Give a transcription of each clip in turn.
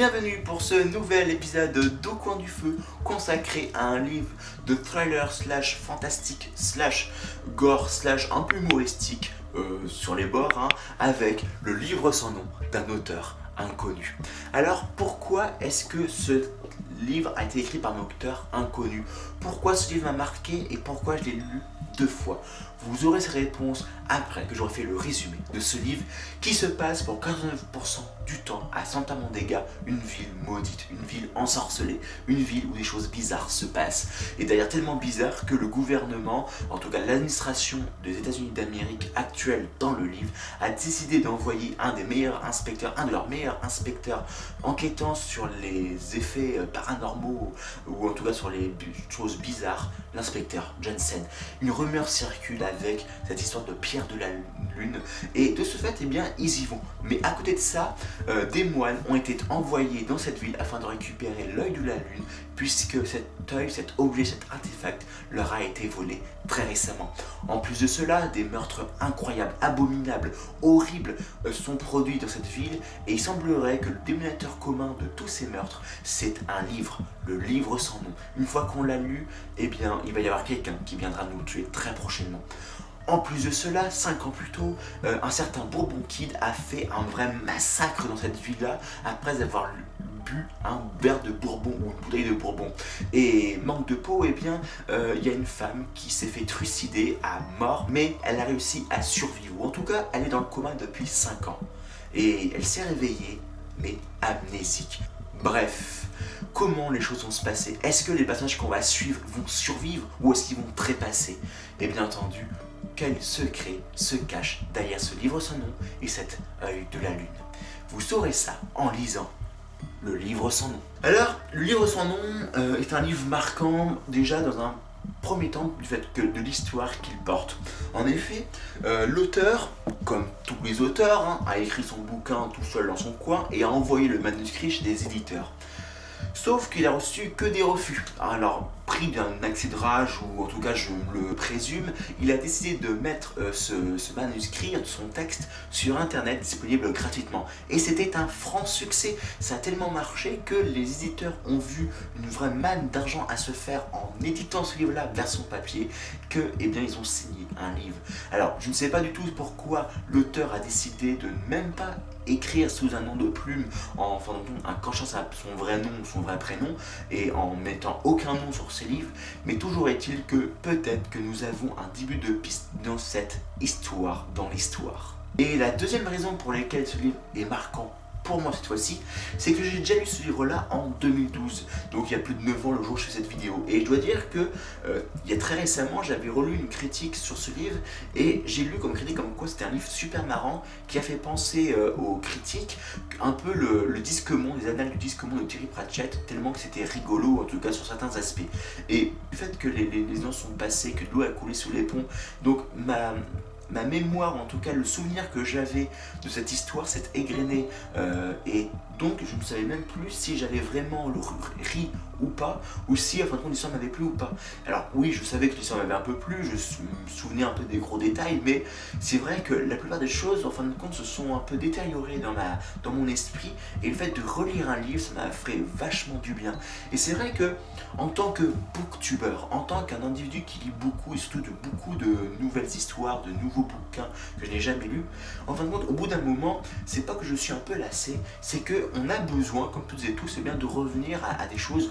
Bienvenue pour ce nouvel épisode d'Au coin du feu consacré à un livre de thriller slash fantastique slash gore slash un peu humoristique euh, sur les bords hein, avec le livre sans nom d'un auteur inconnu. Alors pourquoi est-ce que ce livre a été écrit par un auteur inconnu Pourquoi ce livre m'a marqué et pourquoi je l'ai lu deux fois? Vous aurez ces réponses après que j'aurai fait le résumé de ce livre qui se passe pour 89% du temps à Santa Mondega, une ville maudite, une ville ensorcelée, une ville où des choses bizarres se passent. Et d'ailleurs tellement bizarres que le gouvernement, en tout cas l'administration des États-Unis d'Amérique actuelle dans le livre, a décidé d'envoyer un des meilleurs inspecteurs, un de leurs meilleurs inspecteurs enquêtant sur les effets euh, paranormaux ou en tout cas sur les choses bizarres, l'inspecteur Jensen. Une rumeur circule avec cette histoire de pierre de la lune et de ce fait eh bien ils y vont. Mais à côté de ça euh, des moines ont été envoyés dans cette ville afin de récupérer l'œil de la lune puisque cet œil cet objet cet artefact leur a été volé très récemment. En plus de cela des meurtres incroyables abominables horribles euh, sont produits dans cette ville et il semblerait que le dénominateur commun de tous ces meurtres c'est un livre le livre sans nom une fois qu'on l'a lu eh bien il va y avoir quelqu'un qui viendra nous tuer très prochainement en plus de cela, 5 ans plus tôt, euh, un certain Bourbon Kid a fait un vrai massacre dans cette ville-là après avoir bu un verre de bourbon ou une bouteille de bourbon. Et manque de peau, eh bien, euh, il y a une femme qui s'est fait trucider à mort, mais elle a réussi à survivre. Ou en tout cas, elle est dans le coma depuis 5 ans. Et elle s'est réveillée, mais amnésique. Bref, comment les choses vont se passer Est-ce que les personnages qu'on va suivre vont survivre ou est-ce qu'ils vont trépasser? Et bien entendu, quel secret se cache derrière ce livre sans nom et cet œil de la lune? Vous saurez ça en lisant le livre sans nom. Alors, le livre sans nom euh, est un livre marquant déjà dans un premier temps du fait que de l'histoire qu'il porte. En effet, euh, l'auteur, comme tous les auteurs, hein, a écrit son bouquin tout seul dans son coin et a envoyé le manuscrit chez des éditeurs. Sauf qu'il a reçu que des refus. Alors, pris d'un accès de rage, ou en tout cas je le présume, il a décidé de mettre euh, ce, manuscrit, son texte, sur internet disponible gratuitement. Et c'était un franc succès. Ça a tellement marché que les éditeurs ont vu une vraie manne d'argent à se faire en éditant ce livre-là version papier, que eh bien ils ont signé un livre. Alors je ne sais pas du tout pourquoi l'auteur a décidé de ne même pas écrire sous un nom de plume en, enfin, en cachant son vrai nom, son vrai prénom et en mettant aucun nom sur ses livres, mais toujours est-il que peut-être que nous avons un début de piste dans cette histoire, dans l'histoire. Et la deuxième raison pour laquelle ce livre est marquant pour moi cette fois-ci, c'est que j'ai déjà lu ce livre-là en 2012, donc il y a plus de 9 ans le jour où je fais cette vidéo. Et je dois dire que euh, il y a très récemment, j'avais relu une critique sur ce livre et j'ai lu comme critique comme quoi c'était un livre super marrant qui a fait penser euh, aux critiques un peu le, disque monde, les annales du disque monde de Thierry Pratchett, tellement que c'était rigolo en tout cas sur certains aspects. Et le fait que les, les, ans sont passés, que l'eau a coulé sous les ponts, donc ma ma mémoire, en tout cas le souvenir que j'avais de cette histoire s'est égrené. Euh, et donc je ne savais même plus si j'avais vraiment le ri ou pas, ou si, en fin de compte, l'histoire m'avait plu ou pas. Alors oui, je savais que l'histoire m'avait un peu plu, je me souvenais un peu des gros détails, mais c'est vrai que la plupart des choses, en fin de compte, se sont un peu détériorées dans, ma, dans mon esprit, et le fait de relire un livre, ça m'a fait vachement du bien. Et c'est vrai que, en tant que booktuber, en tant qu'un individu qui lit beaucoup, et surtout de beaucoup de nouvelles histoires, de nouveaux bouquins que je n'ai jamais lus, en fin de compte, au bout d'un moment, c'est pas que je suis un peu lassé, c'est que on a besoin, comme toutes et tous, c'est bien de revenir à des choses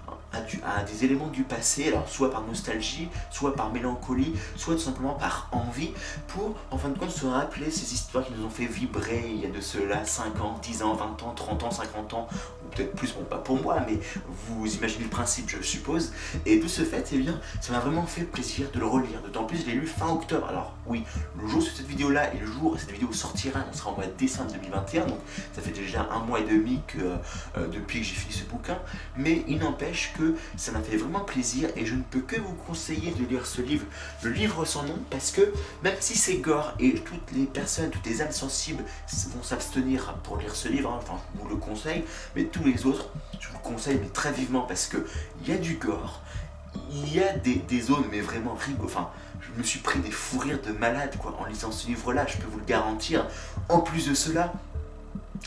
à, des éléments du passé, alors soit par nostalgie, soit par mélancolie, soit tout simplement par envie, pour en fin de compte se rappeler ces histoires qui nous ont fait vibrer il y a de cela 5 ans, 10 ans, 20 ans, 30 ans, 50 ans, ou peut-être plus, bon pas pour moi, mais vous imaginez le principe je suppose, et de ce fait, eh bien, ça m'a vraiment fait plaisir de le relire, d'autant plus je l'ai lu fin octobre, alors oui, le jour de cette vidéo là et le jour où cette vidéo sortira, on sera en mois de décembre 2021, donc ça fait déjà un mois et demi que, euh, depuis que j'ai fini ce bouquin, mais il n'empêche que ça m'a fait vraiment plaisir et je ne peux que vous conseiller de lire ce livre, le livre sans nom, parce que même si c'est gore et toutes les personnes, toutes les âmes sensibles vont s'abstenir pour lire ce livre, hein, enfin je vous le conseille, mais tous les autres, je vous le conseille mais très vivement parce que il y a du gore, il y a des, zones mais vraiment rigolo, enfin je me suis pris des fous rires de malade quoi en lisant ce livre là, je peux vous le garantir. En plus de cela,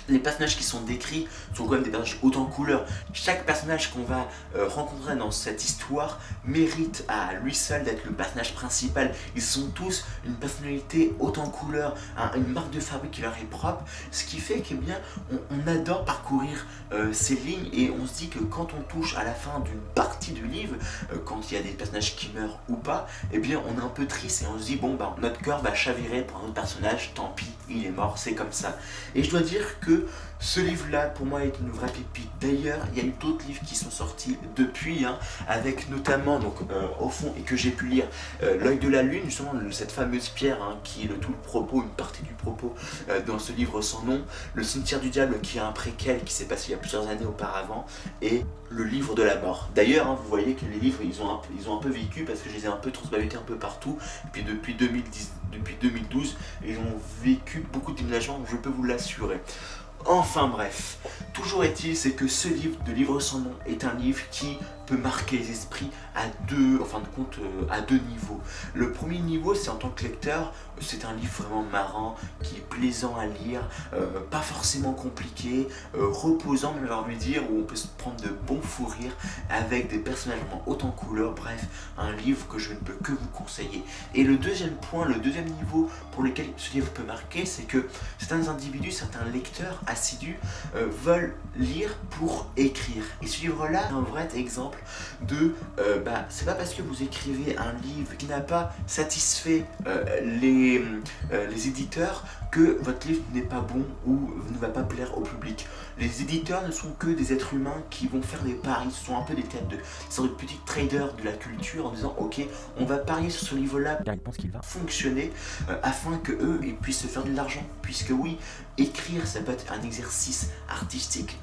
les personnages qui sont décrits sont quand même des personnages haut en couleur. Chaque personnage qu'on va euh, rencontrer dans cette histoire mérite à lui seul d'être le personnage principal. Ils sont tous une personnalité haute en couleur, une marque de fabrique qui leur est propre, ce qui fait que bien on, adore parcourir euh, ces lignes et on se dit que quand on touche à la fin d'une partie du livre, euh, quand il y a des personnages qui meurent ou pas, eh bien on est un peu triste et on se dit bon bah notre cœur va chavirer pour un autre personnage, tant pis, il est mort, c'est comme ça. Et je dois dire ce livre-là, pour moi, est une vraie pépite. D'ailleurs, il y a eu d'autres livres qui sont sortis depuis, hein, avec notamment, donc, euh, au fond, et que j'ai pu lire, euh, L'œil de la lune, justement, cette fameuse pierre, hein, qui est le tout le propos, une partie du propos euh, dans ce livre sans nom, Le cimetière du diable, qui est un préquel qui s'est passé il y a plusieurs années auparavant, et Le livre de la mort. D'ailleurs, hein, vous voyez que les livres, ils ont, un, ils ont un peu vécu, parce que je les ai un peu transbalutés un peu partout, puis depuis 2010, depuis 2012, ils ont vécu beaucoup de je peux vous l'assurer. Enfin bref, toujours est-il, c'est que ce livre de Livre sans nom est un livre qui peut marquer les esprits à deux, en fin de compte, euh, à deux niveaux. Le premier niveau, c'est en tant que lecteur, c'est un livre vraiment marrant, qui est plaisant à lire, euh, pas forcément compliqué, euh, reposant, même à lui dire, où on peut se prendre de bons fous rires avec des personnages haut en couleur, bref, un livre que je ne peux que vous conseiller. Et le deuxième point, le deuxième niveau pour lequel ce livre peut marquer, c'est que certains individus, certains lecteurs assidus veulent lire pour écrire. Et ce livre-là est un vrai exemple de euh, bah, c'est pas parce que vous écrivez un livre qui n'a pas satisfait euh, les, euh, les éditeurs que votre livre n'est pas bon ou ne va pas plaire au public. Les éditeurs ne sont que des êtres humains qui vont faire des paris, ce sont un peu des têtes de, sont des petits traders de la culture en disant ok, on va parier sur ce livre-là, car ils pensent qu'il va fonctionner afin que eux ils puissent se faire de l'argent. Puisque oui, écrire ça peut être un exercice artistique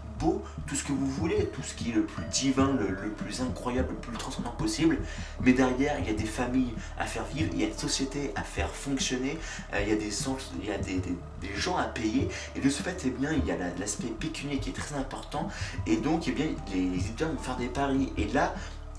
tout ce que vous voulez, tout ce qui est le plus divin, le, plus incroyable, le plus transcendant possible. Mais derrière, il y a des familles à faire vivre, il y a une société à faire fonctionner, euh, il y a, des, des, des, gens à payer. Et de ce fait, eh bien, il y a l'aspect pécunier qui est très important. Et donc, eh bien, les, les éditeurs vont faire des paris. Et là,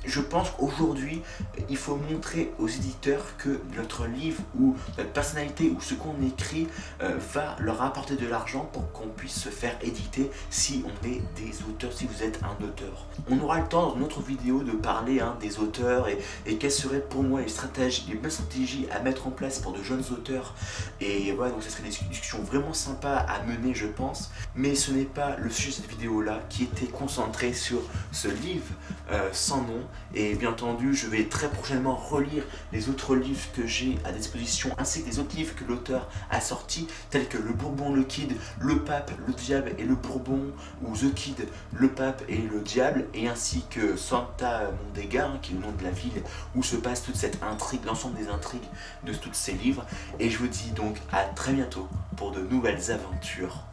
je pense qu'aujourd'hui, il faut montrer aux éditeurs que notre livre ou notre personnalité ou ce qu'on écrit euh, va leur apporter de l'argent pour qu'on puisse se faire éditer si on est des auteurs, si vous êtes un auteur. On aura le temps dans une autre vidéo de parler hein, des auteurs et, quelles seraient pour moi les stratégies, les bonnes stratégies à mettre en place pour de jeunes auteurs. Et voilà, donc ce serait des discussions vraiment sympas à mener, je pense. Mais ce n'est pas le sujet de cette vidéo-là qui était concentré sur ce livre euh, sans nom et bien entendu, je vais très prochainement relire les autres livres que j'ai à disposition, ainsi que les autres livres que l'auteur a sortis, tels que Le Bourbon, le Kid, Le Pape, le Diable et le Bourbon, ou The Kid, le Pape et le Diable, et ainsi que Santa Mondega, hein, qui est le nom de la ville, où se passe toute cette intrigue, l'ensemble des intrigues de tous ces livres. Et je vous dis donc à très bientôt pour de nouvelles aventures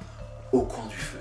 au coin du feu.